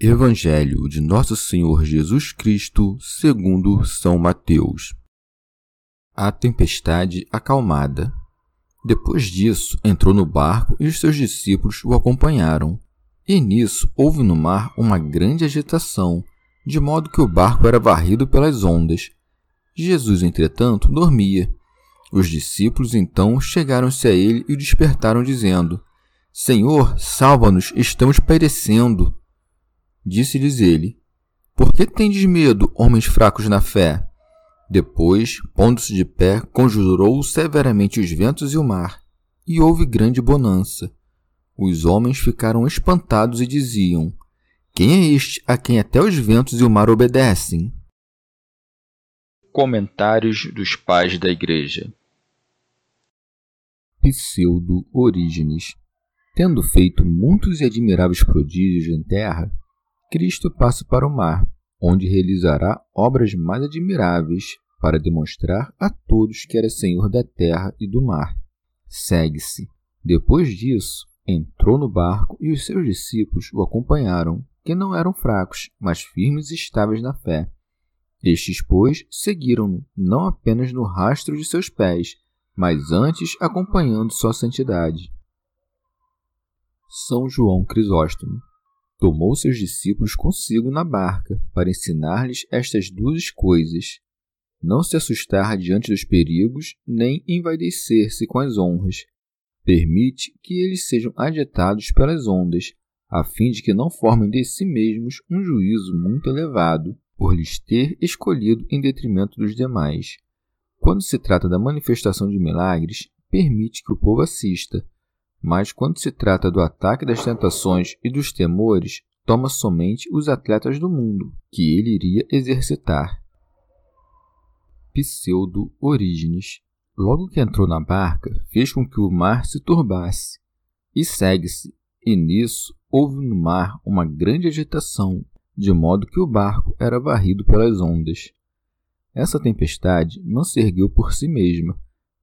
Evangelho de Nosso Senhor Jesus Cristo, segundo São Mateus. A tempestade acalmada. Depois disso, entrou no barco e os seus discípulos o acompanharam. E nisso houve no mar uma grande agitação, de modo que o barco era varrido pelas ondas. Jesus, entretanto, dormia. Os discípulos então chegaram-se a ele e o despertaram, dizendo: Senhor, salva-nos, estamos perecendo. Disse-lhes ele: Por que tendes medo, homens fracos na fé? Depois, pondo-se de pé, conjurou severamente os ventos e o mar, e houve grande bonança. Os homens ficaram espantados e diziam: Quem é este a quem até os ventos e o mar obedecem? Comentários dos Pais da Igreja Pseudo Orígenes Tendo feito muitos e admiráveis prodígios em terra, Cristo passa para o mar, onde realizará obras mais admiráveis para demonstrar a todos que era Senhor da terra e do mar. Segue-se. Depois disso, entrou no barco e os seus discípulos o acompanharam, que não eram fracos, mas firmes e estáveis na fé. Estes, pois, seguiram-no, não apenas no rastro de seus pés, mas antes acompanhando sua santidade. São João Crisóstomo tomou seus discípulos consigo na barca para ensinar-lhes estas duas coisas: não se assustar diante dos perigos, nem envaidecer-se com as honras. Permite que eles sejam agitados pelas ondas, a fim de que não formem de si mesmos um juízo muito elevado, por lhes ter escolhido em detrimento dos demais. Quando se trata da manifestação de milagres, permite que o povo assista, mas quando se trata do ataque das tentações e dos temores, toma somente os atletas do mundo, que ele iria exercitar. Pseudo Orígenes. Logo que entrou na barca, fez com que o mar se turbasse. E segue-se, e nisso houve no mar uma grande agitação, de modo que o barco era varrido pelas ondas. Essa tempestade não se ergueu por si mesma,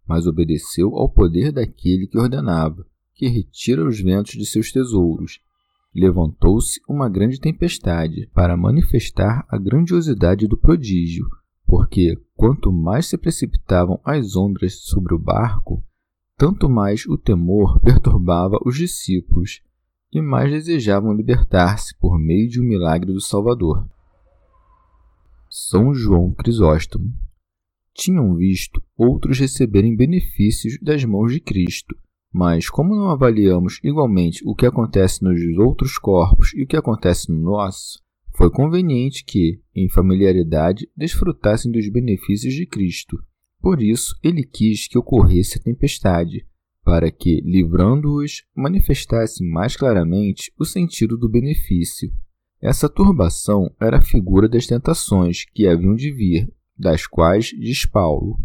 mas obedeceu ao poder daquele que ordenava que retira os ventos de seus tesouros. Levantou-se uma grande tempestade para manifestar a grandiosidade do prodígio, porque quanto mais se precipitavam as ondas sobre o barco, tanto mais o temor perturbava os discípulos e mais desejavam libertar-se por meio de um milagre do Salvador. São João Crisóstomo tinham visto outros receberem benefícios das mãos de Cristo mas, como não avaliamos igualmente o que acontece nos outros corpos e o que acontece no nosso, foi conveniente que, em familiaridade, desfrutassem dos benefícios de Cristo. Por isso, ele quis que ocorresse a tempestade, para que, livrando-os, manifestasse mais claramente o sentido do benefício. Essa turbação era a figura das tentações que haviam de vir, das quais diz Paulo.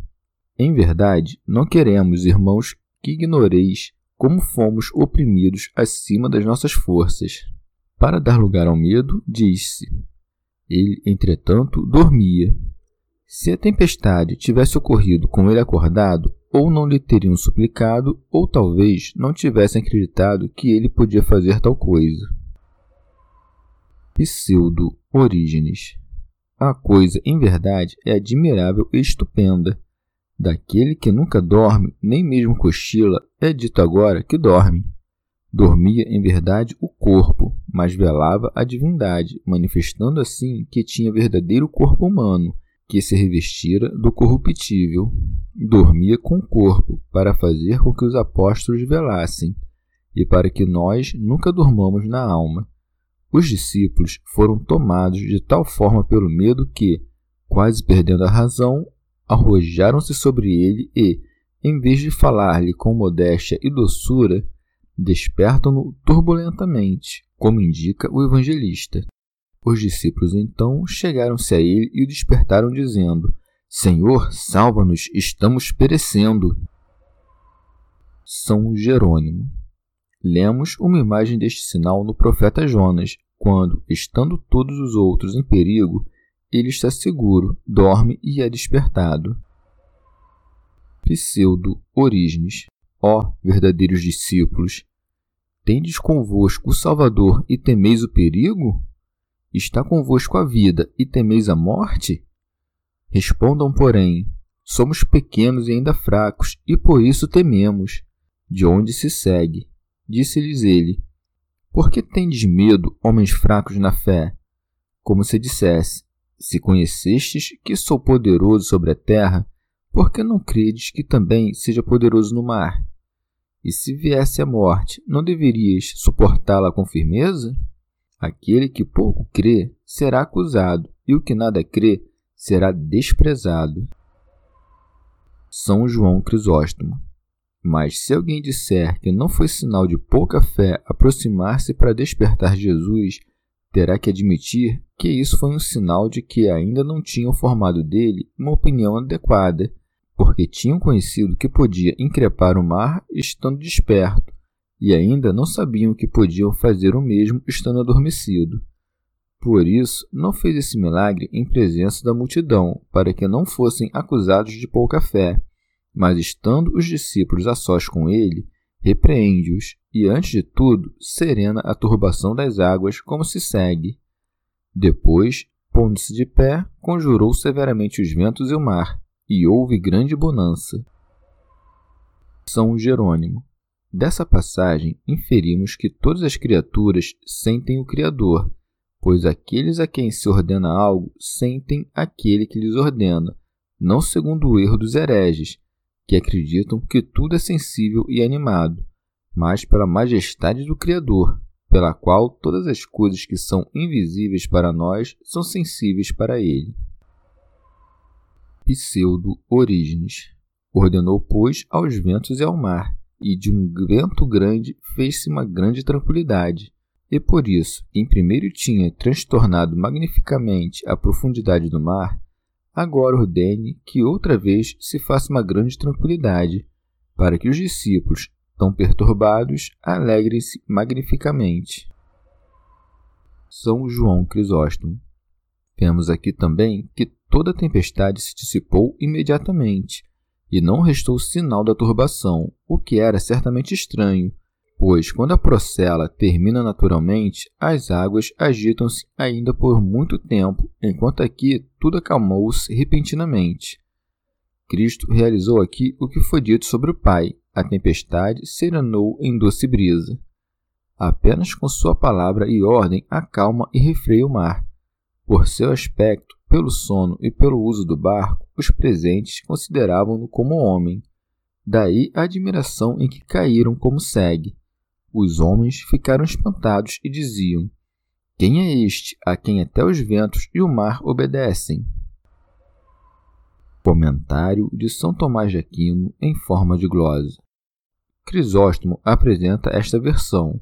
Em verdade, não queremos, irmãos, que ignoreis como fomos oprimidos acima das nossas forças. Para dar lugar ao medo, diz-se: Ele, entretanto, dormia. Se a tempestade tivesse ocorrido com ele acordado, ou não lhe teriam suplicado, ou talvez não tivessem acreditado que ele podia fazer tal coisa. Pseudo Orígenes. A coisa, em verdade, é admirável e estupenda. Daquele que nunca dorme, nem mesmo cochila, é dito agora que dorme. Dormia em verdade o corpo, mas velava a divindade, manifestando assim que tinha verdadeiro corpo humano, que se revestira do corruptível. Dormia com o corpo, para fazer com que os apóstolos velassem, e para que nós nunca dormamos na alma. Os discípulos foram tomados de tal forma pelo medo que, quase perdendo a razão, arrojaram-se sobre ele e, em vez de falar-lhe com modéstia e doçura, despertam-no turbulentamente, como indica o evangelista. Os discípulos então chegaram-se a ele e o despertaram, dizendo: Senhor, salva-nos, estamos perecendo. São Jerônimo. Lemos uma imagem deste sinal no profeta Jonas, quando, estando todos os outros em perigo, ele está seguro, dorme e é despertado. Pseudo Orígenes. Ó verdadeiros discípulos, tendes convosco o Salvador e temeis o perigo? Está convosco a vida e temeis a morte? Respondam, porém, somos pequenos e ainda fracos, e por isso tememos. De onde se segue? Disse-lhes ele: Por que tendes medo, homens fracos na fé? Como se dissesse: Se conhecestes que sou poderoso sobre a terra, por que não credes que também seja poderoso no mar? E se viesse a morte, não deverias suportá-la com firmeza? Aquele que pouco crê será acusado, e o que nada crê será desprezado. São João Crisóstomo. Mas se alguém disser que não foi sinal de pouca fé aproximar-se para despertar Jesus, terá que admitir que isso foi um sinal de que ainda não tinham formado dele uma opinião adequada porque tinham conhecido que podia increpar o mar estando desperto, e ainda não sabiam que podiam fazer o mesmo estando adormecido. Por isso, não fez esse milagre em presença da multidão, para que não fossem acusados de pouca fé, mas estando os discípulos a sós com ele, repreende-os e, antes de tudo, serena a turbação das águas, como se segue. Depois, pondo-se de pé, conjurou severamente os ventos e o mar, e houve grande bonança. São Jerônimo. Dessa passagem inferimos que todas as criaturas sentem o Criador, pois aqueles a quem se ordena algo sentem aquele que lhes ordena, não segundo o erro dos hereges, que acreditam que tudo é sensível e animado, mas pela majestade do Criador, pela qual todas as coisas que são invisíveis para nós são sensíveis para ele. Pseudo-Orígenes. Ordenou, pois, aos ventos e ao mar, e de um vento grande fez-se uma grande tranquilidade. E por isso, quem primeiro tinha transtornado magnificamente a profundidade do mar, agora ordene que outra vez se faça uma grande tranquilidade, para que os discípulos, tão perturbados, alegrem-se magnificamente. São João Crisóstomo. Vemos aqui também que toda a tempestade se dissipou imediatamente, e não restou sinal da turbação, o que era certamente estranho, pois quando a procela termina naturalmente, as águas agitam-se ainda por muito tempo, enquanto aqui tudo acalmou-se repentinamente. Cristo realizou aqui o que foi dito sobre o Pai, a tempestade serenou em doce brisa. Apenas com sua palavra e ordem acalma e refreia o mar. Por seu aspecto, pelo sono e pelo uso do barco, os presentes consideravam-no como homem. Daí a admiração em que caíram como segue. Os homens ficaram espantados e diziam: Quem é este a quem até os ventos e o mar obedecem? Comentário de São Tomás de Aquino em forma de glosa. Crisóstomo apresenta esta versão.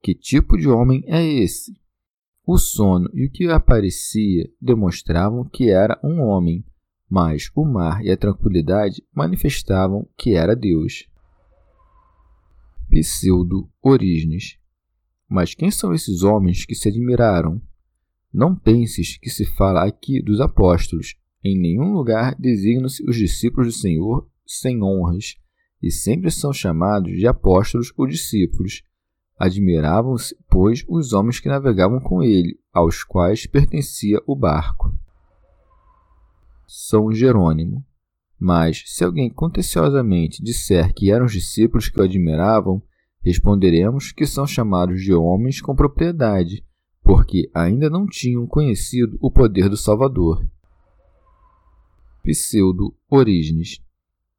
Que tipo de homem é esse? O sono e o que aparecia demonstravam que era um homem, mas o mar e a tranquilidade manifestavam que era Deus. Pseudo Orígenes. Mas quem são esses homens que se admiraram? Não penses que se fala aqui dos apóstolos. Em nenhum lugar designam-se os discípulos do Senhor sem honras, e sempre são chamados de apóstolos ou discípulos Admiravam-se, pois, os homens que navegavam com ele, aos quais pertencia o barco. São Jerônimo. Mas, se alguém contenciosamente disser que eram os discípulos que o admiravam, Responderemos que são chamados de homens com propriedade, porque ainda não tinham conhecido o poder do Salvador. Pseudo Orígenes.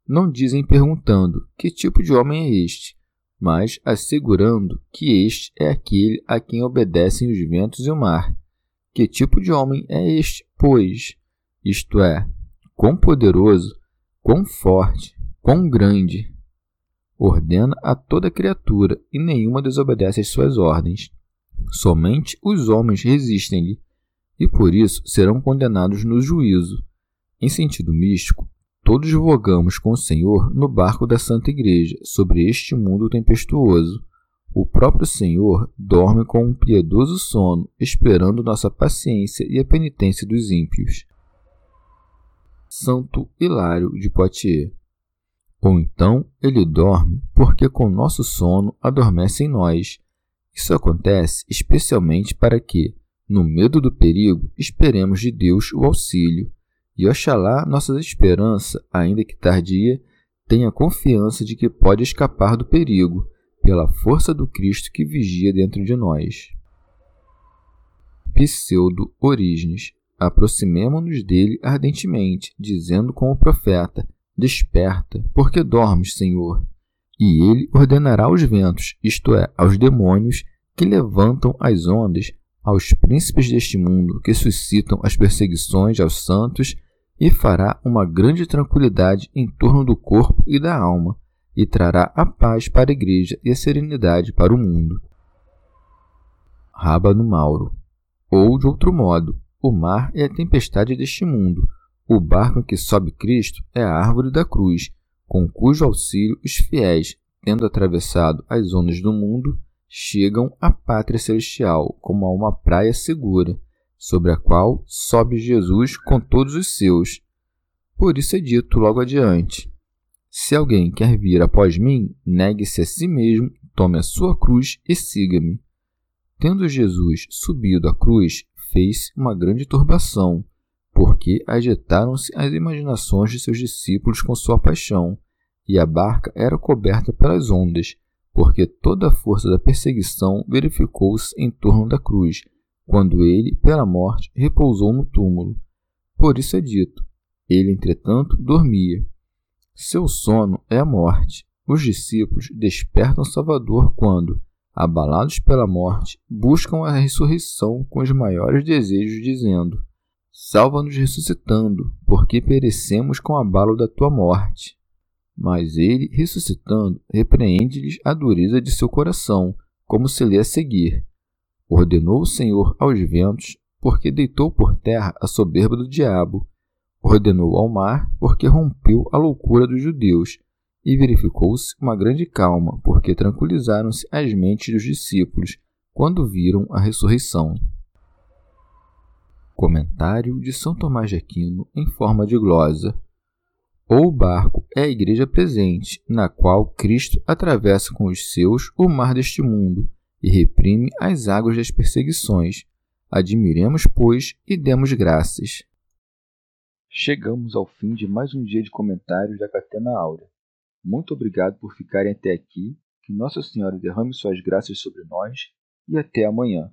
Não dizem perguntando que tipo de homem é este, mas assegurando que este é aquele a quem obedecem os ventos e o mar. Que tipo de homem é este, pois? Isto é, quão poderoso, quão forte, quão grande. Ordena a toda criatura e nenhuma desobedece às suas ordens. Somente os homens resistem-lhe e por isso serão condenados no juízo. Em sentido místico, todos vogamos com o Senhor no barco da Santa Igreja sobre este mundo tempestuoso. O próprio Senhor dorme com um piedoso sono, esperando nossa paciência e a penitência dos ímpios. Santo Hilário de Poitiers. Ou então ele dorme porque com nosso sono adormece em nós. Isso acontece especialmente para que, no medo do perigo, esperemos de Deus o auxílio e oxalá nossa esperança, ainda que tardia, tenha confiança de que pode escapar do perigo, pela força do Cristo que vigia dentro de nós. Pseudo Orígenes. Aproximemo-nos dele ardentemente, dizendo com o profeta: Desperta, porque dormes, Senhor. E ele ordenará aos ventos, isto é, aos demônios, que levantam as ondas, aos príncipes deste mundo, que suscitam as perseguições aos santos e fará uma grande tranquilidade em torno do corpo e da alma, e trará a paz para a igreja e a serenidade para o mundo. Rábano Mauro. Ou, de outro modo, o mar é a tempestade deste mundo, o barco em que sobe Cristo é a árvore da cruz, com cujo auxílio os fiéis, tendo atravessado as ondas do mundo, chegam à pátria celestial como a uma praia segura, sobre a qual sobe Jesus com todos os seus. Por isso é dito logo adiante: Se alguém quer vir após mim, negue-se a si mesmo, tome a sua cruz e siga-me. Tendo Jesus subido a cruz, fez uma grande turbação, porque agitaram-se as imaginações de seus discípulos com sua paixão, e a barca era coberta pelas ondas, porque toda a força da perseguição verificou-se em torno da cruz, quando ele, pela morte, repousou no túmulo. Por isso é dito: ele, entretanto, dormia. Seu sono é a morte. Os discípulos despertam Salvador quando, abalados pela morte, buscam a ressurreição com os maiores desejos, dizendo: Salva-nos ressuscitando, porque perecemos com o abalo da tua morte. Mas ele, ressuscitando, repreende-lhes a dureza de seu coração, como se lê a seguir. Ordenou o Senhor aos ventos, porque deitou por terra a soberba do diabo. Ordenou ao mar, porque rompeu a loucura dos judeus. E verificou-se uma grande calma, porque tranquilizaram-se as mentes dos discípulos quando viram a ressurreição. Comentário de São Tomás de Aquino em forma de glosa. Ou barco é a igreja presente, na qual Cristo atravessa com os seus o mar deste mundo e reprime as águas das perseguições. Admiremos, pois, e demos graças. Chegamos ao fim de mais um dia de comentários da Catena Áurea. Muito obrigado por ficarem até aqui. Que Nossa Senhora derrame suas graças sobre nós e até amanhã.